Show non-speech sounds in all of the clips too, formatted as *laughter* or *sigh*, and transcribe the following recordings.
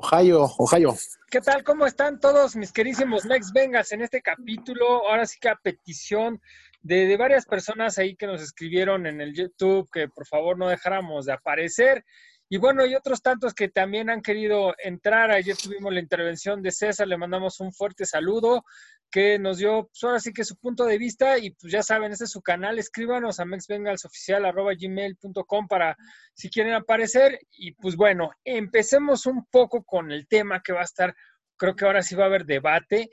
Ohio, Ohio. ¿Qué tal? ¿Cómo están todos mis querísimos Mex Vengas en este capítulo? Ahora sí que a petición de, de, varias personas ahí que nos escribieron en el YouTube que por favor no dejáramos de aparecer. Y bueno, y otros tantos que también han querido entrar. Ayer tuvimos la intervención de César, le mandamos un fuerte saludo que nos dio, pues ahora sí que su punto de vista y pues ya saben, ese es su canal, escríbanos a mexbengalsoficial.gmail.com para si quieren aparecer y pues bueno, empecemos un poco con el tema que va a estar, creo que ahora sí va a haber debate.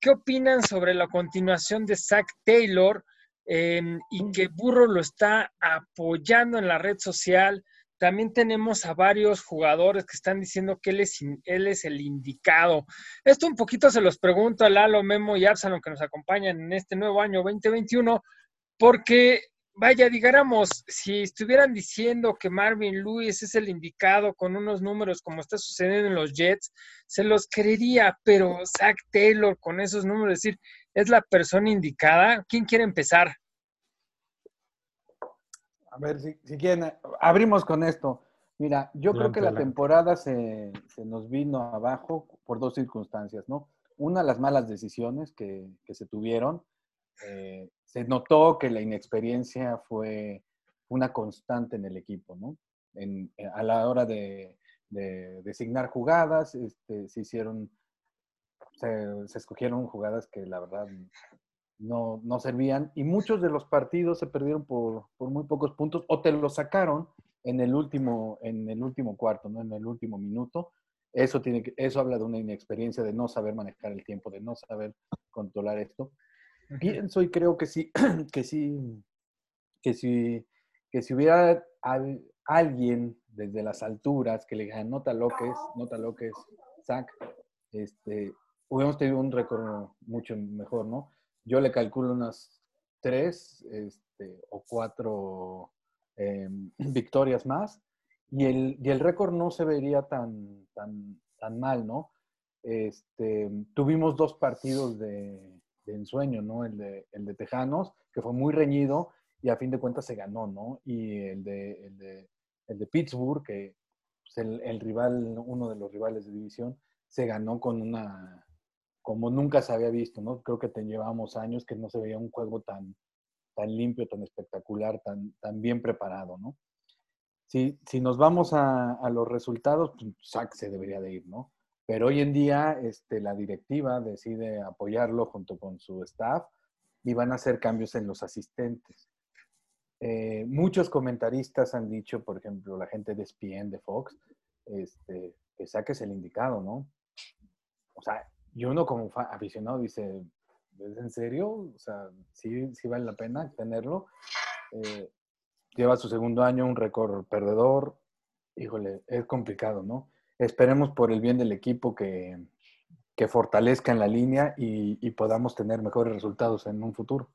¿Qué opinan sobre la continuación de Zach Taylor eh, y que Burro lo está apoyando en la red social? También tenemos a varios jugadores que están diciendo que él es, el indicado. Esto un poquito se los pregunto a Lalo, Memo y Absalom que nos acompañan en este nuevo año 2021, porque, vaya, digáramos, si estuvieran diciendo que Marvin Lewis es el indicado con unos números como está sucediendo en los Jets, se los creería, pero Zach Taylor con esos números, es decir, es la persona indicada. ¿Quién quiere empezar? A ver, si, si, quieren, abrimos con esto. Mira, yo creo que la temporada se, se, nos vino abajo por dos circunstancias, ¿no? Una, las malas decisiones que, que se tuvieron. Eh, se notó que la inexperiencia fue una constante en el equipo, ¿no? En, a la hora de, de designar jugadas, este, se hicieron, se, se escogieron jugadas que la verdad no, no servían y muchos de los partidos se perdieron por, por, muy pocos puntos o te lo sacaron en el último, en el último cuarto, ¿no? en el último minuto. Eso, tiene que, eso habla de una inexperiencia, de no saber manejar el tiempo, de no saber controlar esto. Pienso y creo que sí, *clears throat* que sí, que si, que si hubiera al, alguien desde las alturas que le diga, nota lo que es, nota lo que es, sac, este, hubiéramos tenido un récord mucho mejor, ¿no? Yo le calculo unas tres este, o cuatro eh, *clears throat* victorias más y el, y el récord no se vería tan, tan, tan mal, ¿no? Este, tuvimos dos partidos de, de ensueño, ¿no? El de, el de Tejanos, que fue muy reñido y a fin de cuentas se ganó, ¿no? Y el de, el de, el de Pittsburgh, que pues el, el rival, uno de los rivales de división, se ganó con una, como nunca se había visto, ¿no? Creo que te llevamos años que no se veía un juego tan, tan limpio, tan espectacular, tan, tan bien preparado, ¿no? Si, si nos vamos a, los resultados, pues se debería de ir, ¿no? Pero hoy en día este, la directiva decide apoyarlo junto con su staff y van a hacer cambios en los asistentes. Eh, muchos comentaristas han dicho, por ejemplo, la gente de ESPN, de Fox, este, que SAC es el indicado, ¿no? O sea, y uno como aficionado dice, ¿es en serio? O sea, sí, sí vale la pena tenerlo. Eh, lleva su segundo año, un récord perdedor. Híjole, es complicado, ¿no? Esperemos por el bien del equipo que, que fortalezca en la línea y, podamos tener mejores resultados en un futuro.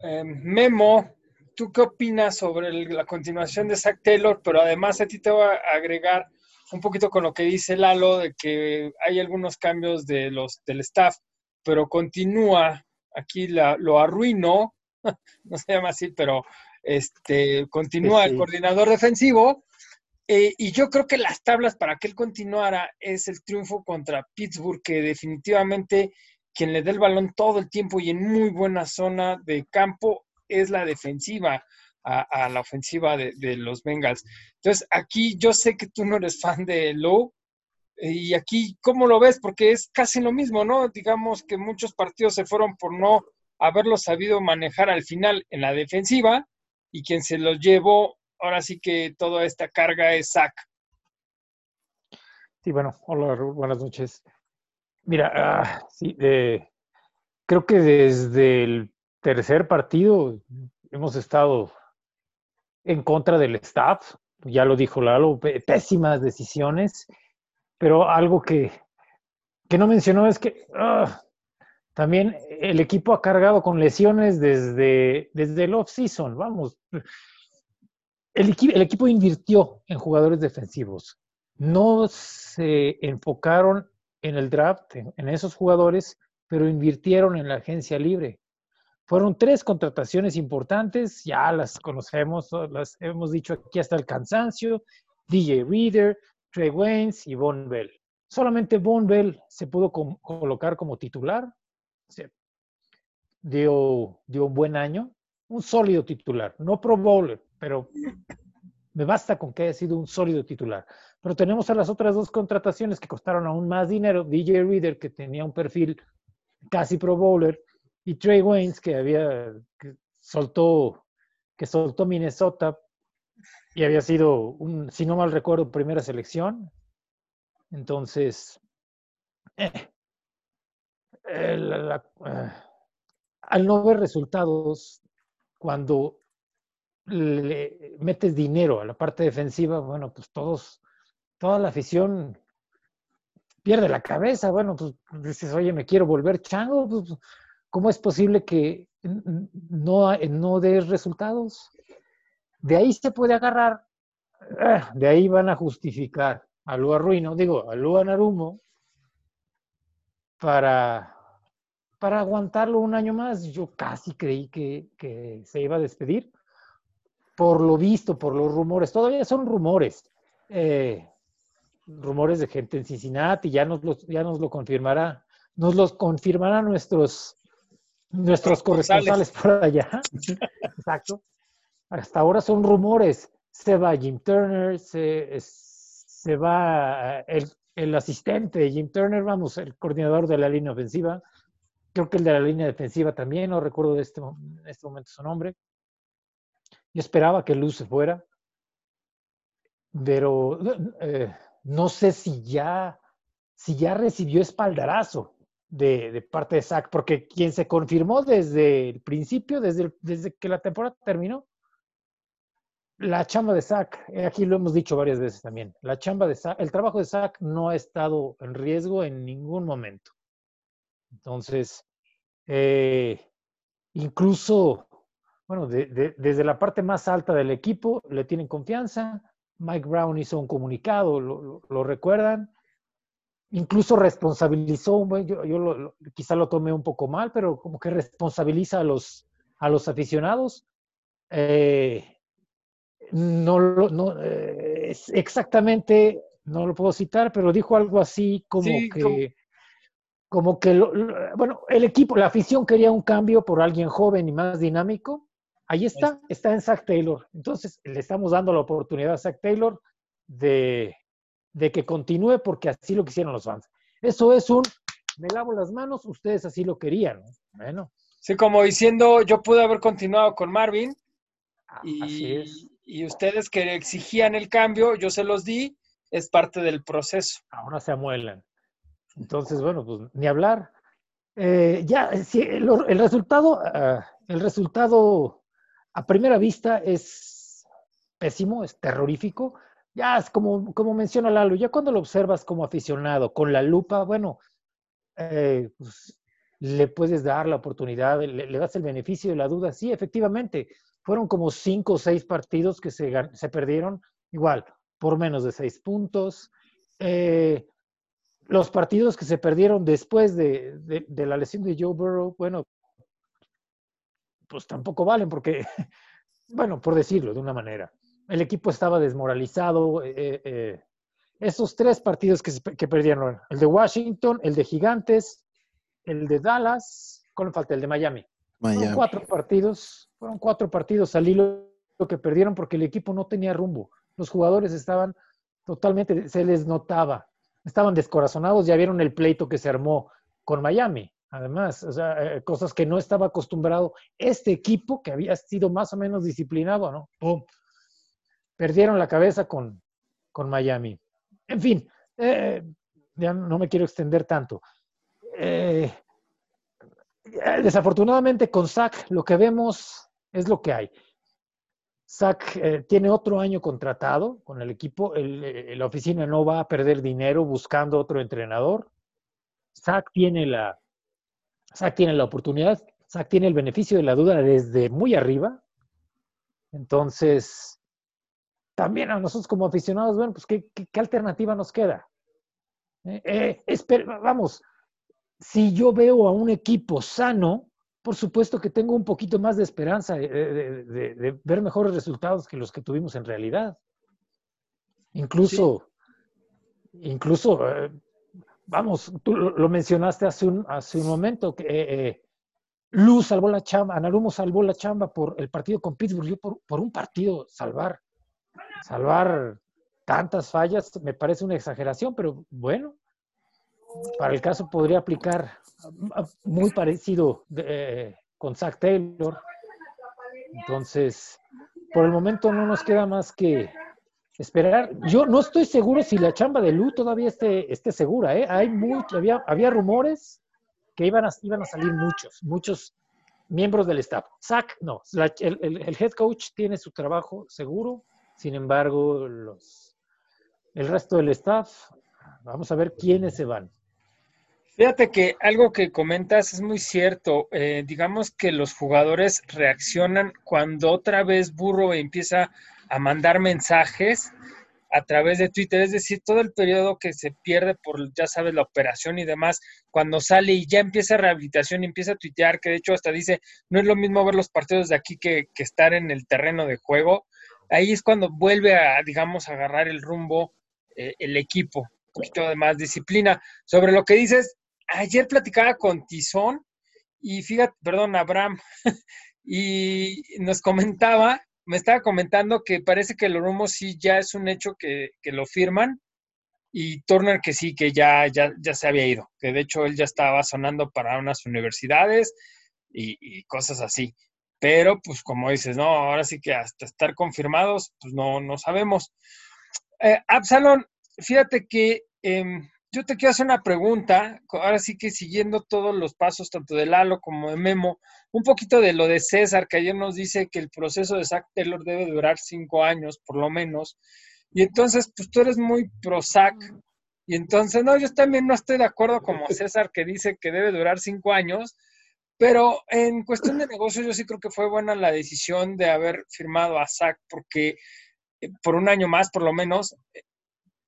Eh, Memo, ¿tú qué opinas sobre el, la continuación de Zach Taylor? Pero además a ti te voy a agregar un poquito con lo que dice Lalo, de que hay algunos cambios de los, del staff, pero continúa, aquí la, lo arruinó, *laughs* no se llama así, pero este, continúa sí. el coordinador defensivo. Eh, y yo creo que las tablas para que él continuara es el triunfo contra Pittsburgh, que definitivamente quien le dé el balón todo el tiempo y en muy buena zona de campo es la defensiva a, la ofensiva de, los Bengals. Entonces, aquí yo sé que tú no eres fan de Lowe, y aquí, ¿cómo lo ves? Porque es casi lo mismo, ¿no? Digamos que muchos partidos se fueron por no haberlo sabido manejar al final en la defensiva, y quien se los llevó, ahora sí que toda esta carga es Zach. Sí, bueno, hola, buenas noches. Mira, uh, sí, eh, creo que desde el tercer partido hemos estado en contra del staff, ya lo dijo Lalo, pésimas decisiones, pero algo que, que no mencionó es que uh, también el equipo ha cargado con lesiones desde, desde el off-season, vamos. El, el equipo invirtió en jugadores defensivos, no se enfocaron en el draft, en esos jugadores, pero invirtieron en la agencia libre. Fueron tres contrataciones importantes, ya las conocemos, las hemos dicho aquí hasta el cansancio, DJ Reader, Trey Waynes y Von Bell. Solamente Von Bell se pudo colocar como titular. dio, dio un buen año, un sólido titular, no pro bowler, pero me basta con que haya sido un sólido titular. Pero tenemos a las otras dos contrataciones que costaron aún más dinero. DJ Reader, que tenía un perfil casi pro bowler, y Trey Waynes, que había, soltó, que soltó Minnesota y había sido, un, si no mal recuerdo, primera selección. Entonces, eh, eh, al no ver resultados, cuando le metes dinero a la parte defensiva, bueno, pues todos, toda la afición pierde la cabeza. Bueno, pues dices, oye, me quiero volver chango. Pues, ¿Cómo es posible que no, no dé resultados? De ahí se puede agarrar, ah, de ahí van a justificar a Lua Ruino, digo, a Lua Narumo, para, para aguantarlo un año más. Yo casi creí que, que se iba a despedir por lo visto, por los rumores, todavía son rumores, eh, rumores de gente en Cincinnati, ya nos, ya nos lo confirmará, nos los confirmarán nuestros, nuestros corresponsales por allá. Exacto. Hasta ahora son rumores. Se va Jim Turner, se, se va el, el, asistente de Jim Turner, vamos, el coordinador de la línea ofensiva. Creo que el de la línea defensiva también, no recuerdo de este, en este momento su nombre. Yo esperaba que Luz se fuera, pero eh, no sé si ya, si ya recibió espaldarazo de, parte de Zach, porque quien se confirmó desde el principio, desde, desde que la temporada terminó, la chamba de Zach, eh, aquí lo hemos dicho varias veces también, la chamba de Zach, el trabajo de Zach no ha estado en riesgo en ningún momento. Entonces, eh, incluso bueno, desde la parte más alta del equipo le tienen confianza. Mike Brown hizo un comunicado, lo, recuerdan. Incluso responsabilizó, yo, yo quizá lo tomé un poco mal, pero como que responsabiliza a los, a los aficionados. Eh, no, no eh, exactamente, no lo puedo citar, pero dijo algo así como que, como, que, bueno, el equipo, la afición quería un cambio por alguien joven y más dinámico Ahí está, está en Zach Taylor. Entonces, le estamos dando la oportunidad a Zach Taylor de, que continúe porque así lo quisieron los fans. Eso es un, me lavo las manos, ustedes así lo querían. Bueno. Sí, como diciendo, yo pude haber continuado con Marvin ah, y, y ustedes que exigían el cambio, yo se los di, es parte del proceso. Ahora se amuelan. Entonces, bueno, pues ni hablar. Eh, ya, si el, resultado, ah, el resultado a primera vista es pésimo, es terrorífico. Ya es como, como menciona Lalo, ya cuando lo observas como aficionado, con la lupa, bueno, eh, pues, le puedes dar la oportunidad, le, das el beneficio de la duda. Sí, efectivamente, fueron como cinco o seis partidos que se, se perdieron, igual, por menos de seis puntos. Eh, los partidos que se perdieron después de, de, la lesión de Joe Burrow, bueno, pues tampoco valen porque, *laughs* bueno, por decirlo de una manera, el equipo estaba desmoralizado. Eh, eh, esos tres partidos que, que, perdieron, el de Washington, el de Gigantes, el de Dallas, ¿cuál falta? El de Miami. Fueron cuatro partidos, fueron cuatro partidos al hilo que perdieron porque el equipo no tenía rumbo. Los jugadores estaban totalmente, se les notaba, estaban descorazonados, ya vieron el pleito que se armó con Miami. Además, o sea, eh, cosas que no estaba acostumbrado este equipo que había sido más o menos disciplinado, ¿no? ¡Pum! Perdieron la cabeza con, con Miami. En fin, eh, ya no me quiero extender tanto. Eh, desafortunadamente con Zach lo que vemos es lo que hay. Zach tiene otro año contratado con el equipo. la oficina no va a perder dinero buscando otro entrenador. Zach tiene la, Zach tiene la oportunidad, Zach tiene el beneficio de la duda desde muy arriba. Entonces, también a nosotros como aficionados, bueno, pues ¿qué, alternativa nos queda? Eh, eh vamos, si yo veo a un equipo sano, por supuesto que tengo un poquito más de esperanza de, ver mejores resultados que los que tuvimos en realidad. Incluso, incluso, eh, vamos, tú lo mencionaste hace un, hace un momento, que Luz salvó la chamba, Anarumo salvó la chamba por el partido con Pittsburgh, yo por, por un partido salvar, salvar tantas fallas me parece una exageración, pero bueno, para el caso podría aplicar muy parecido con Zach Taylor. Entonces, por el momento no nos queda más que esperar. Yo no estoy seguro si la chamba de Lu todavía esté, esté segura. ¿eh? Hay mucho, había, había rumores que iban a, iban a salir muchos, muchos miembros del staff. Zach, no, el, el, head coach tiene su trabajo seguro, sin embargo, los, el resto del staff, vamos a ver quiénes se van. Fíjate que algo que comentas es muy cierto. Eh, digamos que los jugadores reaccionan cuando otra vez Burro empieza a mandar mensajes a través de Twitter, es decir, todo el periodo que se pierde por, ya sabes, la operación y demás, cuando sale y ya empieza rehabilitación y empieza a tuitear, que de hecho hasta dice, no es lo mismo ver los partidos de aquí que, estar en el terreno de juego, ahí es cuando vuelve a, digamos, agarrar el rumbo eh, el equipo, un poquito de más disciplina. Sobre lo que dices, ayer platicaba con Tizón y fíjate, perdón, Abraham, *laughs* y nos comentaba, me estaba comentando que parece que el Oromo sí ya es un hecho que, lo firman y Turner que sí, que ya, ya, ya se había ido, que de hecho él ya estaba sonando para unas universidades y, cosas así. Pero, pues como dices, no, ahora sí que hasta estar confirmados, pues no, no sabemos. Eh, Absalón, fíjate que em, yo te quiero hacer una pregunta, ahora sí que siguiendo todos los pasos, tanto de Lalo como de Memo, un poquito de lo de César, que ayer nos dice que el proceso de Zach Taylor debe durar cinco años, por lo menos. Y entonces, pues tú eres muy pro Zach. Y entonces, no, yo también no estoy de acuerdo como César, que dice que debe durar cinco años. Pero en cuestión de negocio, yo sí creo que fue buena la decisión de haber firmado a Zach, porque eh, por un año más, por lo menos,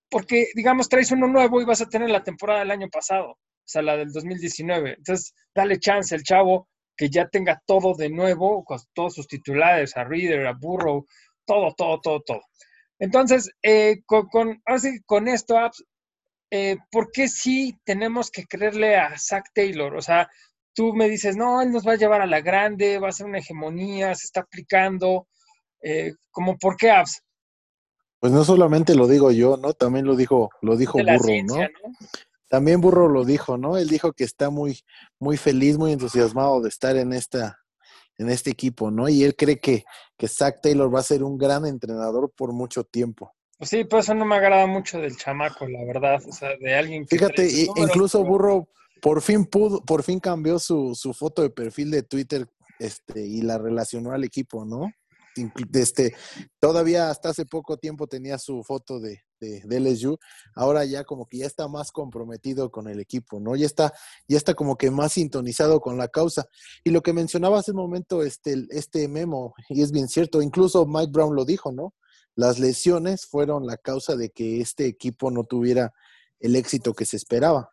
porque, digamos, traes uno nuevo y vas a tener la temporada del año pasado, o sea, la del 2019. Entonces, dale chance al chavo que ya tenga todo de nuevo, con todos sus titulares, a Reader, a Burrow, todo, todo, todo, todo. Entonces, eh, con, con, con esto, eh, ¿por qué sí tenemos que creerle a Zach Taylor? O sea, tú me dices, no, él nos va a llevar a la grande, va a ser una hegemonía, se está aplicando. Eh, como, ¿por qué Abs? Pues no solamente lo digo yo, ¿no? También lo dijo, lo dijo Burro, ¿no? También Burro lo dijo, ¿no? Él dijo que está muy, muy feliz, muy entusiasmado de estar en esta, en este equipo, ¿no? Y él cree que, que Zach Taylor va a ser un gran entrenador por mucho tiempo. Pues sí, pues eso no me agrada mucho del chamaco, la verdad, o sea, de alguien que... Fíjate, incluso Burro por fin pudo, por fin cambió su, su foto de perfil de Twitter este, y la relacionó al equipo, ¿no? este, todavía hasta hace poco tiempo tenía su foto de, de, LSU, ahora ya como que ya está más comprometido con el equipo, ¿no? Ya está, ya está como que más sintonizado con la causa. Y lo que mencionaba hace un momento este, este memo, y es bien cierto, incluso Mike Brown lo dijo, ¿no? Las lesiones fueron la causa de que este equipo no tuviera el éxito que se esperaba.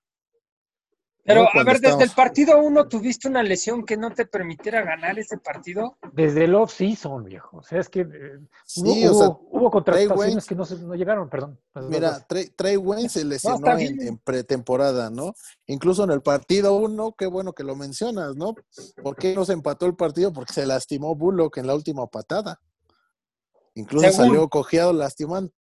Pero, a ver, desde el partido uno tuviste una lesión que no te permitiera ganar ese partido. Desde el off-season, viejo. O sea, es que eh, hubo, contrataciones que no, no, llegaron, perdón. Mira, Trey, Trey Wayne se lesionó en, pretemporada, ¿no? Incluso en el partido uno, qué bueno que lo mencionas, ¿no? ¿Por qué no se empató el partido? Porque se lastimó Bullock en la última patada. Incluso salió cojeado lastimando.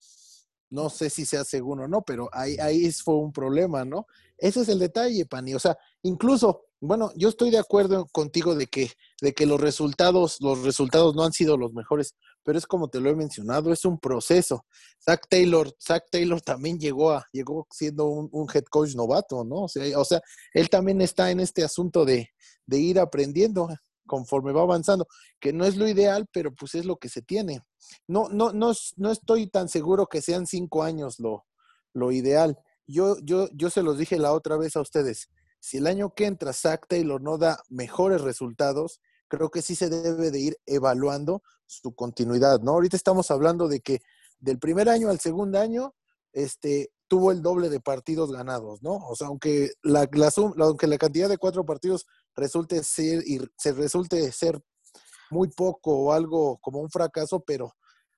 No sé si sea seguro o no, pero ahí, ahí fue un problema, ¿no? Ese es el detalle, Pani. O sea, incluso, bueno, yo estoy de acuerdo contigo de que, de que los resultados, los resultados no han sido los mejores, pero es como te lo he mencionado, es un proceso. Zach Taylor, Zach Taylor también llegó a, llegó siendo un, head coach novato, ¿no? O sea, o sea, él también está en este asunto de, de ir aprendiendo conforme va avanzando, que no es lo ideal, pero pues es lo que se tiene. No, no, no, no estoy tan seguro que sean cinco años lo ideal yo, yo, yo se los dije la otra vez a ustedes, si el año que entra Zach Taylor no da mejores resultados, creo que sí se debe de ir evaluando su continuidad, ¿no? Ahorita estamos hablando de que del primer año al segundo año, este, tuvo el doble de partidos ganados, ¿no? O sea, aunque la, la, aunque la cantidad de cuatro partidos resulte ser, y se resulte ser muy poco o algo como un fracaso, pero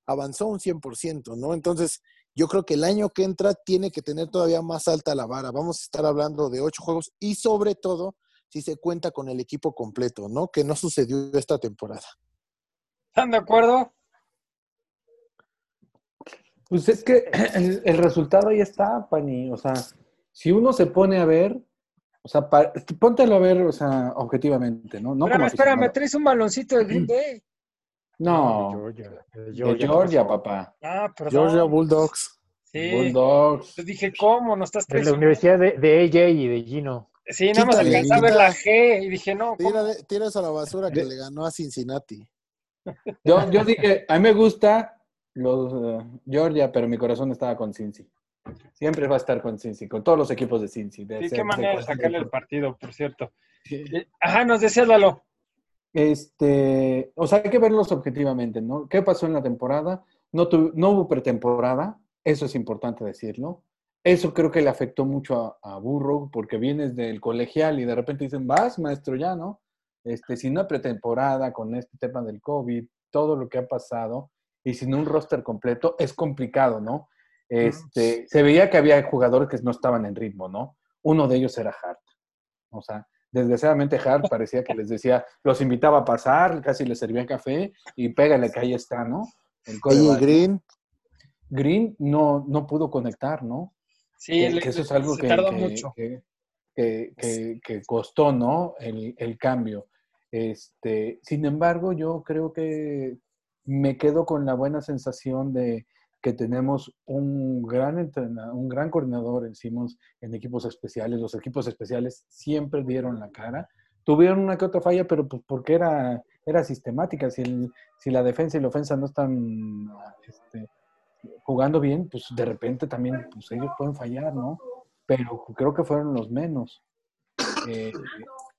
avanzó un 100%, ¿no? Entonces, yo creo que el año que entra tiene que tener todavía más alta la vara. Vamos a estar hablando de ocho juegos y sobre todo si se cuenta con el equipo completo, ¿no? Que no sucedió esta temporada. ¿Están de acuerdo? Pues es que el, resultado ahí está, Pani. O sea, si uno se pone a ver, o sea, póntelo a ver, o sea, objetivamente, ¿no? no espérame, espérame, traes un baloncito de Green *clears throat* Bay. No, de Georgia, papá. Ah, perdón. Georgia Bulldogs. Sí. Bulldogs. Te dije, ¿cómo? No estás De la Universidad de, de AJ y de Gino. Sí, nada más alcanzaba a ver la G y dije, no. Tira, eso a la basura que le ganó a Cincinnati. Yo, yo dije, a mí me gusta los uh, Georgia, pero mi corazón estaba con Cincy. Siempre va a estar con Cincy, con todos los equipos de Cincy. De qué manera de sacarle el partido, por cierto. Eh, ajá, nos decía Lalo. Este, o sea, hay que verlos objetivamente, ¿no? ¿Qué pasó en la temporada? No, no hubo pretemporada, eso es importante decirlo. Eso creo que le afectó mucho a, Burro, porque vienes del colegial y de repente dicen, vas, maestro, ya, ¿no? Este, sin una pretemporada, con este tema del COVID, todo lo que ha pasado, y sin un roster completo, es complicado, ¿no? Este, se veía que había jugadores que no estaban en ritmo, ¿no? Uno de ellos era Hart. O sea, desgraciadamente Hart *laughs* parecía que les decía, los invitaba a pasar, casi les servía café y pégale que ahí está, ¿no? y Green. Green no, no pudo conectar, ¿no? Sí, que, eso es algo que, mucho. Que, costó, ¿no? El, el, cambio. Este, sin embargo, yo creo que me quedo con la buena sensación de que tenemos un gran entrenador, un gran coordinador en en equipos especiales. Los equipos especiales siempre dieron la cara. Tuvieron una que otra falla, pero pues porque era, era sistemática. Si, si la defensa y la ofensa no están este, jugando bien, pues de repente también pues, ellos pueden fallar, ¿no? Pero creo que fueron los menos. Eh,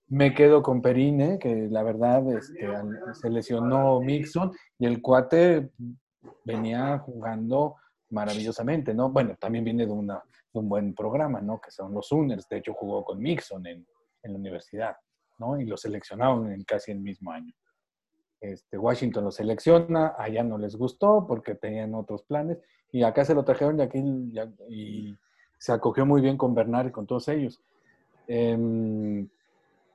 me quedo con Perine, que la verdad este, se lesionó Mixon y el cuate venía jugando maravillosamente, ¿no? Bueno, también viene de, una, un buen programa, ¿no? Que son los Sooners. De hecho, jugó con Mixon en, en la universidad, ¿no? Y lo seleccionaron en casi el mismo año. Este, Washington lo selecciona, allá no les gustó porque tenían otros planes y acá se lo trajeron y aquí y se acogió muy bien con Bernard y con todos ellos. Em,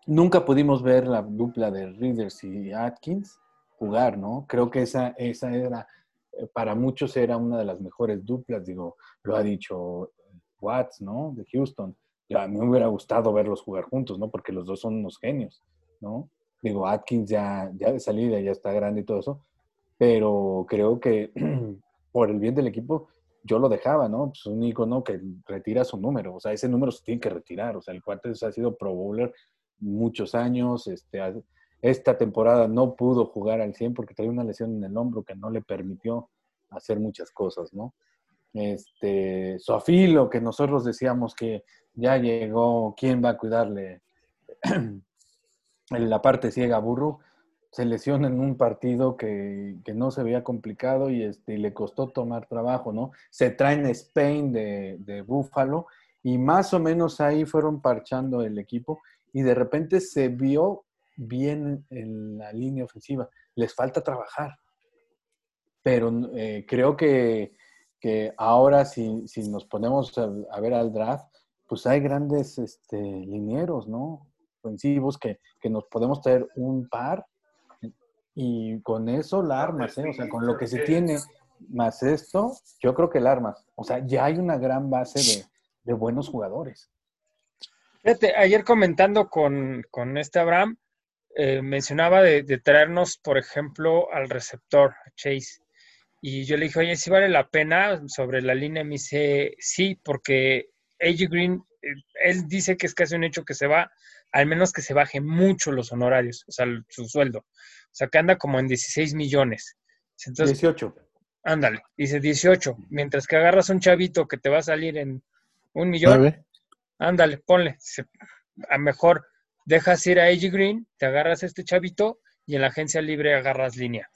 nunca pudimos ver la dupla de Readers y Atkins jugar, ¿no? Creo que esa, esa era, para muchos era una de las mejores duplas, digo, lo ha dicho Watts, ¿no? De Houston. Ya, a mí me hubiera gustado verlos jugar juntos, ¿no? Porque los dos son unos genios, ¿no? Digo, Atkins ya, ya de salida, ya está grande y todo eso, pero creo que *clears throat* por el bien del equipo, yo lo dejaba, ¿no? Pues un icono que retira su número, o sea, ese número se tiene que retirar, o sea, el Cuartes ha sido pro bowler muchos años, este, esta temporada no pudo jugar al 100 porque traía una lesión en el hombro que no le permitió hacer muchas cosas, ¿no? Este, Sofilo, que nosotros decíamos que ya llegó, ¿quién va a cuidarle *clears throat* en la parte ciega Burro, se lesiona en un partido que, no se veía complicado y, este, le costó tomar trabajo, ¿no? Se traen Spain de, de Búfalo y más o menos ahí fueron parchando el equipo y de repente se vio bien en la línea ofensiva. Les falta trabajar. Pero eh, creo que, ahora si, si, nos ponemos a, ver al draft, pues hay grandes este, linieros, ¿no? ofensivos que, nos podemos traer un par y con eso la armas, ¿eh? o sea, con lo que se tiene más esto, yo creo que la armas. O sea, ya hay una gran base de, buenos jugadores. Fíjate, ayer comentando con, este Abraham, eh, mencionaba de, traernos, por ejemplo, al receptor, Chase. Y yo le dije, oye, si vale la pena sobre la línea. Me dice, sí, porque AJ Green, eh, él dice que es casi un hecho que se va al menos que se baje mucho los honorarios, o sea, su sueldo. O sea, que anda como en 16 millones. Entonces, 18. Ándale, dice 18. Mientras que agarras un chavito que te va a salir en un millón, ándale, ponle. a mejor dejas ir a AJ Green, te agarras a este chavito y en la agencia libre agarras línea.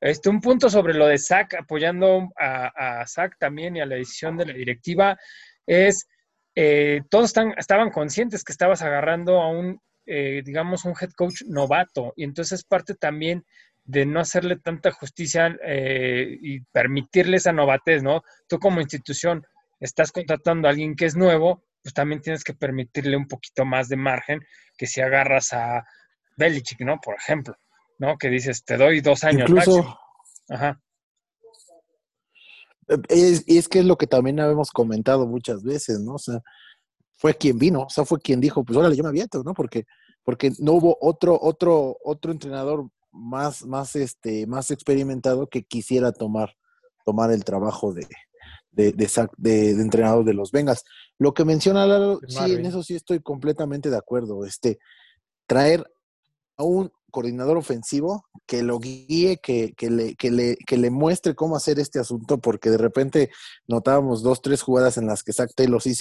Este, un punto sobre lo de SAC, apoyando a, a SAC también y a la decisión de la directiva, es eh, todos estaban conscientes que estabas agarrando a un, eh, digamos, un head coach novato. Y entonces parte también de no hacerle tanta justicia eh, y permitirle esa novatez, ¿no? Tú como institución estás contratando a alguien que es nuevo, pues también tienes que permitirle un poquito más de margen que si agarras a Belichick, ¿no? Por ejemplo, ¿no? Que dices, te doy dos años Incluso, Ajá. Y es, que es lo que también habíamos comentado muchas veces, ¿no? O sea, fue quien vino, o sea, fue quien dijo, pues órale, yo me aviento, ¿no? Porque, porque no hubo otro, otro, otro entrenador más, más, este, más experimentado que quisiera tomar, tomar el trabajo de, de, de, entrenador de los Vengas. Lo que menciona Lalo, sí, en eso sí estoy completamente de acuerdo. Este, traer a un coordinador ofensivo que lo guíe, que, que, le, que, le, que le muestre cómo hacer este asunto, porque de repente notábamos dos, tres jugadas en las que Zach Taylor sí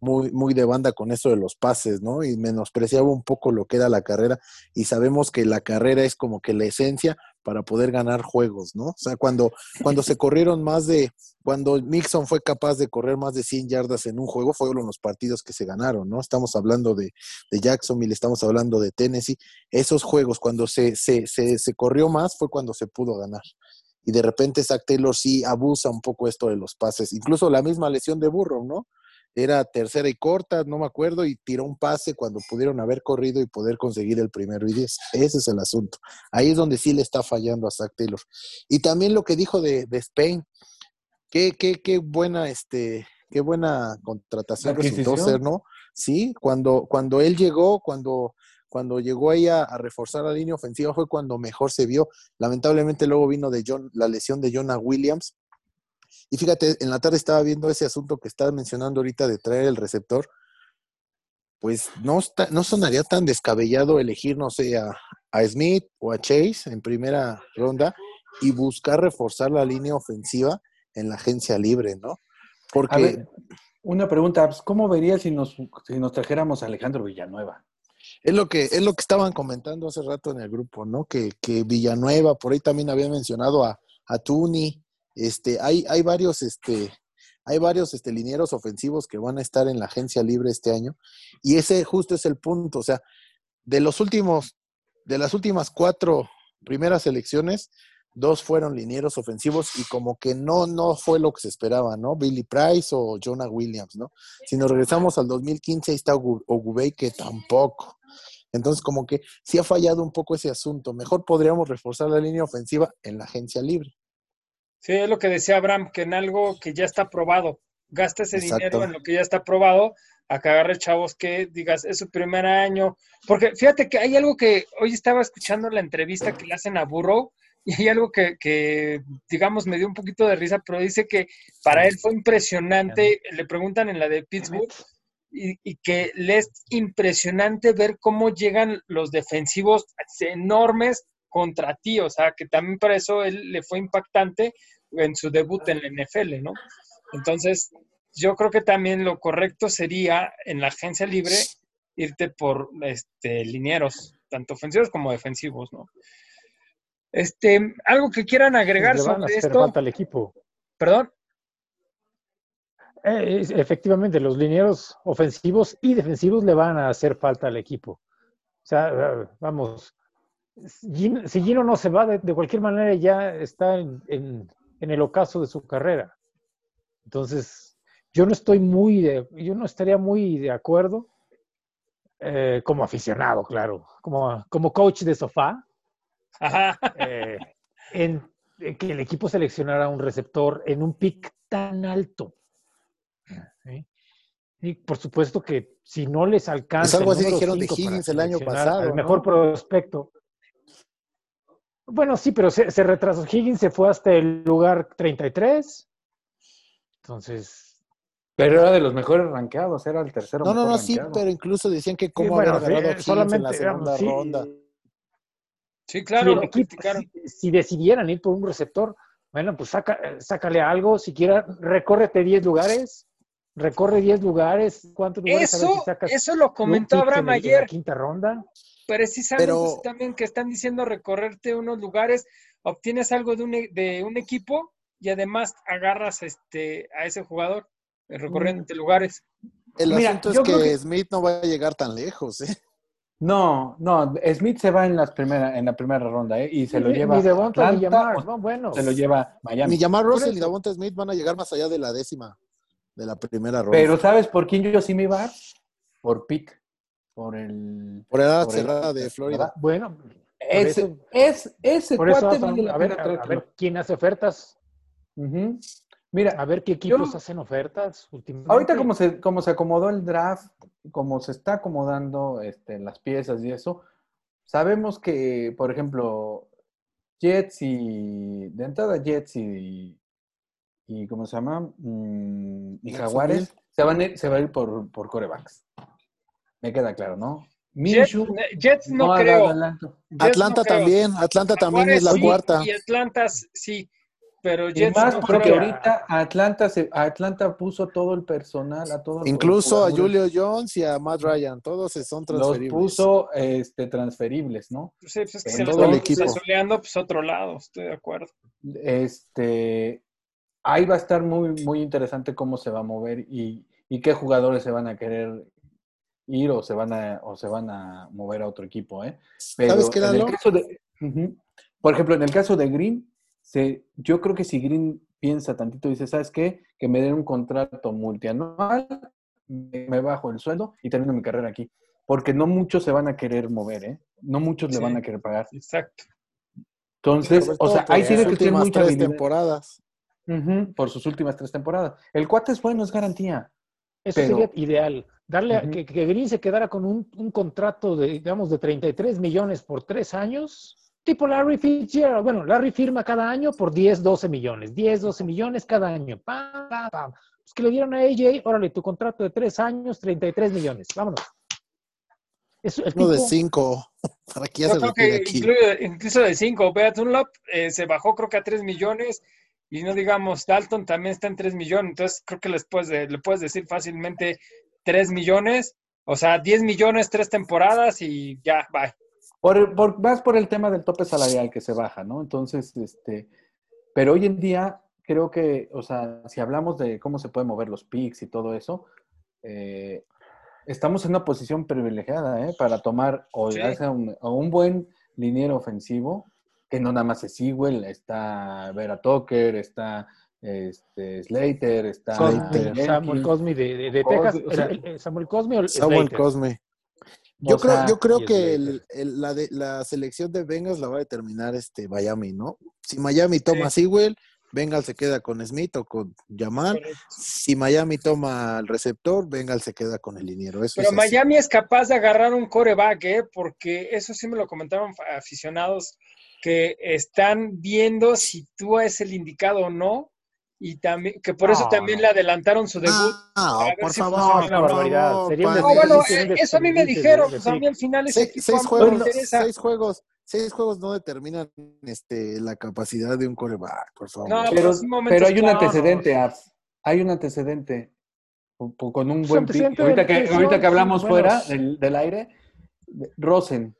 muy, muy de banda con eso de los pases, ¿no? Y menospreciaba un poco lo que era la carrera y sabemos que la carrera es como que la esencia para poder ganar juegos, ¿no? O sea, cuando, cuando se corrieron más de, cuando Mixon fue capaz de correr más de 100 yardas en un juego, fueron los partidos que se ganaron, ¿no? Estamos hablando de, de Jacksonville, estamos hablando de Tennessee, esos juegos, cuando se, se, se, se corrió más fue cuando se pudo ganar y de repente Zach Taylor sí abusa un poco esto de los pases, incluso la misma lesión de Burrow, ¿no? Era tercera y corta, no me acuerdo, y tiró un pase cuando pudieron haber corrido y poder conseguir el primero y diez. Ese es el asunto. Ahí es donde sí le está fallando a Zach Taylor. Y también lo que dijo de, de Spain, qué, qué, qué buena, este, qué buena contratación resultó ser, ¿no? Sí, cuando, cuando él llegó, cuando, cuando llegó ahí a, a, reforzar la línea ofensiva fue cuando mejor se vio. Lamentablemente luego vino de John, la lesión de Jonah Williams, y fíjate, en la tarde estaba viendo ese asunto que estaba mencionando ahorita de traer el receptor. Pues no, está, no sonaría tan descabellado elegir, no sé, a, Smith o a Chase en primera ronda y buscar reforzar la línea ofensiva en la agencia libre, ¿no? Porque... una pregunta, pues, ¿cómo verías si nos, si nos trajéramos a Alejandro Villanueva? Es lo que, es lo que estaban comentando hace rato en el grupo, ¿no? Que, que Villanueva, por ahí también había mencionado a, a Tuni, este, hay, varios, este, hay varios este, linieros ofensivos que van a estar en la agencia libre este año. Y ese justo es el punto. O sea, de los últimos, de las últimas cuatro primeras elecciones, dos fueron linieros ofensivos y como que no, no fue lo que se esperaba, ¿no? Billy Price o Jonah Williams, ¿no? Si nos regresamos al 2015, ahí está Ogubey, que tampoco. Entonces, como que sí ha fallado un poco ese asunto. Mejor podríamos reforzar la línea ofensiva en la agencia libre. Sí, es lo que decía Abraham, que en algo que ya está probado, gasta ese dinero en lo que ya está probado, a que agarre chavos que digas, es su primer año. Porque fíjate que hay algo que hoy estaba escuchando la entrevista que le hacen a Burrow y hay algo que, que, digamos, me dio un poquito de risa, pero dice que para él fue impresionante, le preguntan en la de Pittsburgh, y, y, que le es impresionante ver cómo llegan los defensivos enormes contra ti, o sea, que también para eso él le fue impactante en su debut en la NFL, ¿no? Entonces, yo creo que también lo correcto sería en la agencia libre irte por este linieros, tanto ofensivos como defensivos, ¿no? Este, algo que quieran agregar sobre esto. falta al equipo. ¿Perdón? Eh, efectivamente, los linieros ofensivos y defensivos le van a hacer falta al equipo. O sea, vamos, si Gino no se va, de, cualquier manera ya está en, el ocaso de su carrera. Entonces, yo no estoy muy de, yo no estaría muy de acuerdo, eh, como aficionado, claro, como, como coach de sofá, *laughs* eh, en, que el equipo seleccionara un receptor en un pick tan alto. Y por supuesto que si no les alcanza. Es algo así dijeron de Higgins el año pasado. El mejor prospecto. Bueno, sí, pero se, retrasó. Higgins se fue hasta el lugar 33. Entonces. Pero era de los mejores rankeados, era el tercero. No, no, no, sí, pero incluso decían que cómo haber agarrado a Higgins en la segunda ronda. Sí, claro. Si, decidieran ir por un receptor, bueno, pues saca, sácale algo, siquiera recórrete 10 lugares, recorre 10 lugares, ¿cuántos lugares? Eso, eso lo comentó Abraham ayer. la quinta ronda precisamente Pero... también que están diciendo recorrerte unos lugares, obtienes algo de un, e, de un equipo y además agarras este, a ese jugador recorriendo mm. lugares. El asunto es que, Smith no va a llegar tan lejos. ¿eh? No, no, Smith se va en, las primera, en la primera ronda ¿eh? y se lo lleva. Ni Devonta ni Yamar, no, bueno. Se lo lleva Miami. Ni Yamar Russell y Devonta Smith van a llegar más allá de la décima de la primera ronda. Pero ¿sabes por quién yo sí me iba? Por Pitt. Por el. Por edad cerrada de Florida. Bueno. Es, es, ese cuate a, ver, a, ver, quién hace ofertas. Mira, a ver qué equipos hacen ofertas últimamente. Ahorita como se, como se acomodó el draft, como se está acomodando este, las piezas y eso, sabemos que, por ejemplo, Jets y de entrada Jets y, y ¿cómo se llama? Mm, y Jaguares se van a ir, se va a ir por, por corebacks. Me queda claro, ¿no? Jets, no, creo. Atlanta, también, Atlanta también es la cuarta. Y Atlanta sí, pero Jets más porque ahorita Atlanta se, Atlanta puso todo el personal, a todos Incluso a Julio Jones y a Matt Ryan, todos son transferibles. Los puso este, transferibles, ¿no? Sí, pues es que se todo el equipo. pues otro lado, estoy de acuerdo. Este, ahí va a estar muy, muy interesante cómo se va a mover y, y qué jugadores se van a querer ir o se van a, o se van a mover a otro equipo, ¿eh? Pero ¿Sabes qué, en el caso de, Por ejemplo, en el caso de Green, yo creo que si Green piensa tantito y dice, ¿sabes qué? Que me den un contrato multianual, me bajo el sueldo y termino mi carrera aquí. Porque no muchos se van a querer mover, ¿eh? No muchos le van a querer pagar. Exacto. Entonces, o sea, ahí tiene que tener muchas tres temporadas. por sus últimas tres temporadas. El cuate es bueno, es garantía. Eso sería ideal. Darle a, que, que, Green se quedara con un, un, contrato de, digamos, de 33 millones por tres años Tipo Larry Fitzgerald. Bueno, Larry firma cada año por 10, 12 millones. 10, 12 millones cada año. Pam, pam, pam. Pues que le dieron a AJ, órale, tu contrato de 3 años, 33 millones. Vámonos. Es, Uno de 5. *laughs* ¿Para qué se que incluso, incluso, de 5. Beat Unlop eh, se bajó creo que a 3 millones. Y no digamos, Dalton también está en 3 millones. Entonces creo que les puedes, le puedes decir fácilmente 3 millones. O sea, 10 millones, 3 temporadas y ya, bye. Por, más por el tema del tope salarial que se baja, ¿no? Entonces, este, pero hoy en día creo que, o sea, si hablamos de cómo se pueden mover los picks y todo eso, eh, estamos en una posición privilegiada, ¿eh? Para tomar o un, un, buen liniero ofensivo, que no nada más es Sewell, está Vera Tucker, está este, Slater, está Samuel Cosme de, Texas, Samuel Cosme o Samuel Cosme. Yo creo, yo creo que la, de, la selección de Bengals la va a determinar este Miami, ¿no? Si Miami toma sí. Sewell, Bengals se queda con Smith o con Jamal. Si Miami toma el receptor, Bengals se queda con el liniero. Pero Miami es capaz de agarrar un coreback, ¿eh? Porque eso sí me lo comentaron aficionados que están viendo si tú es el indicado o no y también que por eso también le adelantaron su debut. Ah, por favor, una barbaridad. Sería no, bueno, eh, eso a mí me dijeron, pues a mí al final ese seis, seis juegos, seis juegos, seis juegos no determinan este la capacidad de un coreback, por favor. No, pero, pero hay un antecedente, hay un antecedente con un buen pick. Ahorita que, ahorita que hablamos fuera del, del aire, Rosen,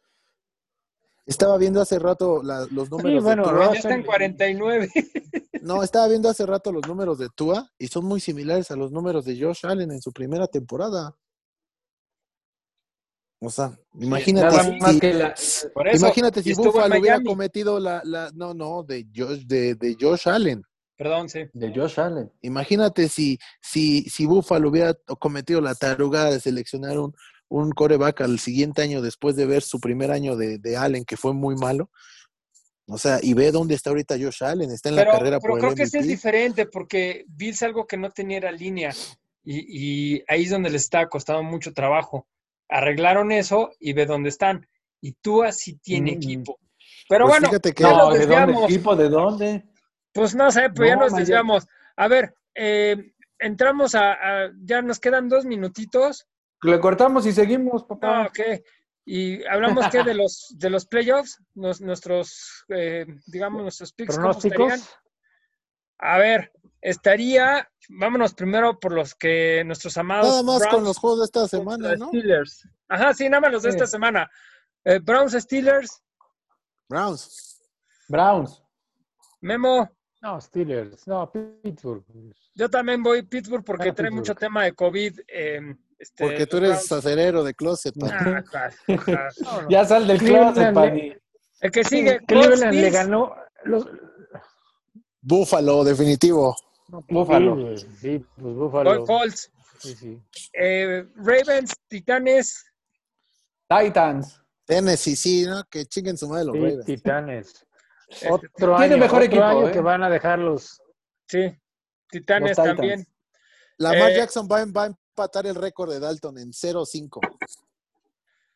estaba viendo hace rato los números sí, bueno, de Tua. Ya está en 49. *laughs* No, estaba viendo hace rato los números de Tua y son muy similares a los números de Josh Allen en su primera temporada. O sea, imagínate si, imagínate si Buffalo hubiera cometido la, la, no, no, de Josh, de, de Josh Allen. Perdón, sí. De Josh Allen. Imagínate si, si, si Buffalo hubiera cometido la tarugada de seleccionar un, un coreback al siguiente año después de ver su primer año de, de, Allen, que fue muy malo. O sea, y ve dónde está ahorita Josh Allen, está en la carrera pero creo que ese es diferente porque Bills algo que no tenía era línea y, y ahí es donde les está costando mucho trabajo. Arreglaron eso y ve dónde están. Y tú así tiene mm. equipo. Pero pues bueno, que... no, ¿de dónde equipo? ¿De dónde? Pues no sé, pues ya nos desviamos. A ver, eh, entramos a, a, ya nos quedan dos minutitos. Le cortamos y seguimos, papá. Ah, ok. Y hablamos que de los de los playoffs, nuestros, eh, digamos, nuestros picks. ¿Pronósticos? A ver, estaría, vámonos primero por los que nuestros amados. Nada más con los juegos de esta semana, ¿no? Steelers. Ajá, sí, nada más los de esta semana. Eh, Browns Steelers. Browns. Browns. Memo. No, Steelers. No, Pittsburgh. Yo también voy Pittsburgh porque trae mucho tema de COVID. Eh, Este, Porque tú eres Browns. sacerero de closet. Ah, *laughs* claro, claro. No, no. Ya sal del Cleveland closet, Pani. El que sigue, Cleveland le ganó. Los, Búfalo, definitivo. Búfalo. Sí, pues Búfalo. Col- Colts. Sí, sí. Eh, Ravens, Titanes. Titans. Tennessee, sí, ¿no? Que chinguen su madre los Sí, Ravens. Titanes. Este, Otro Tiene año, mejor otro equipo, año ¿eh? que van a dejar los. Sí, Titanes Los también. Lamar Eh, Jackson va, va a empatar el récord de Dalton en 0-5.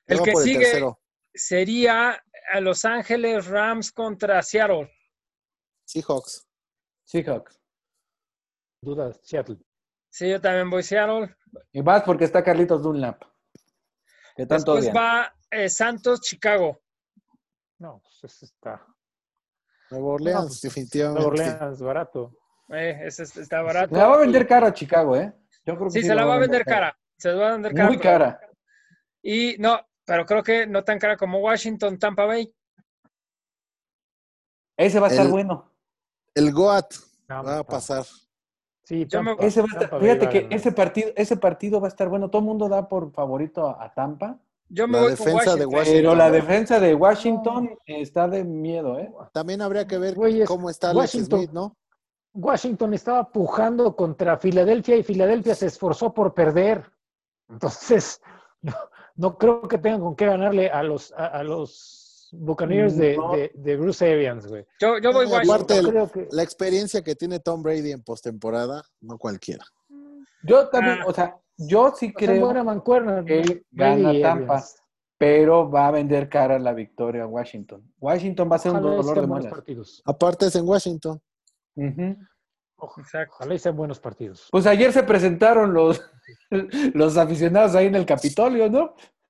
El que sigue tercero. sería a Los Ángeles Rams contra Seattle. Seahawks. Seahawks. Dudas, Seattle. Sí, yo también voy Seattle. Y más porque está Carlitos Dunlap. Que tanto Después odian. va eh, Santos, Chicago. No, pues ese está. Nueva Orleans, No, pues, definitivamente. Nueva Orleans, barato. Eh, ese es- está barato. La va a vender cara a Chicago, ¿eh? Yo creo que Sí, se la va a vender cara. Se la va a vender cara. Muy cara. Y no, pero creo que no tan cara como Washington, Tampa Bay. Ese va a estar El- bueno. El Goat Tampa. va a pasar. Sí, me- Tampa, Ese va a estar- fíjate que ese partido, ese partido va a estar bueno. Todo el mundo da por favorito a, a Tampa. Yo me La voy defensa de Washington. Washington. Pero la defensa de Washington está de miedo, ¿eh? También habría que ver Güeyes, cómo está Alex Washington. Smith, ¿no? Washington estaba pujando contra Filadelfia y Filadelfia se esforzó por perder. Entonces, *laughs* no, no creo que tengan con qué ganarle a los, a, a los Buccaneers de, No. de- de Bruce Arians, güey. Yo, yo voy Washington. aparte, el- Yo creo que La experiencia que tiene Tom Brady en postemporada, no cualquiera. Yo también, Ah. o sea, yo sí hacen buena creo mancuerna. que Brady gana Tampa, Arians. pero va a vender cara la victoria a Washington. Washington va a ser un dolor de muelas. Aparte es en Washington. Exacto. Ojalá y sean buenos partidos. Pues ayer se presentaron los, *laughs* los aficionados ahí en el Capitolio, ¿no?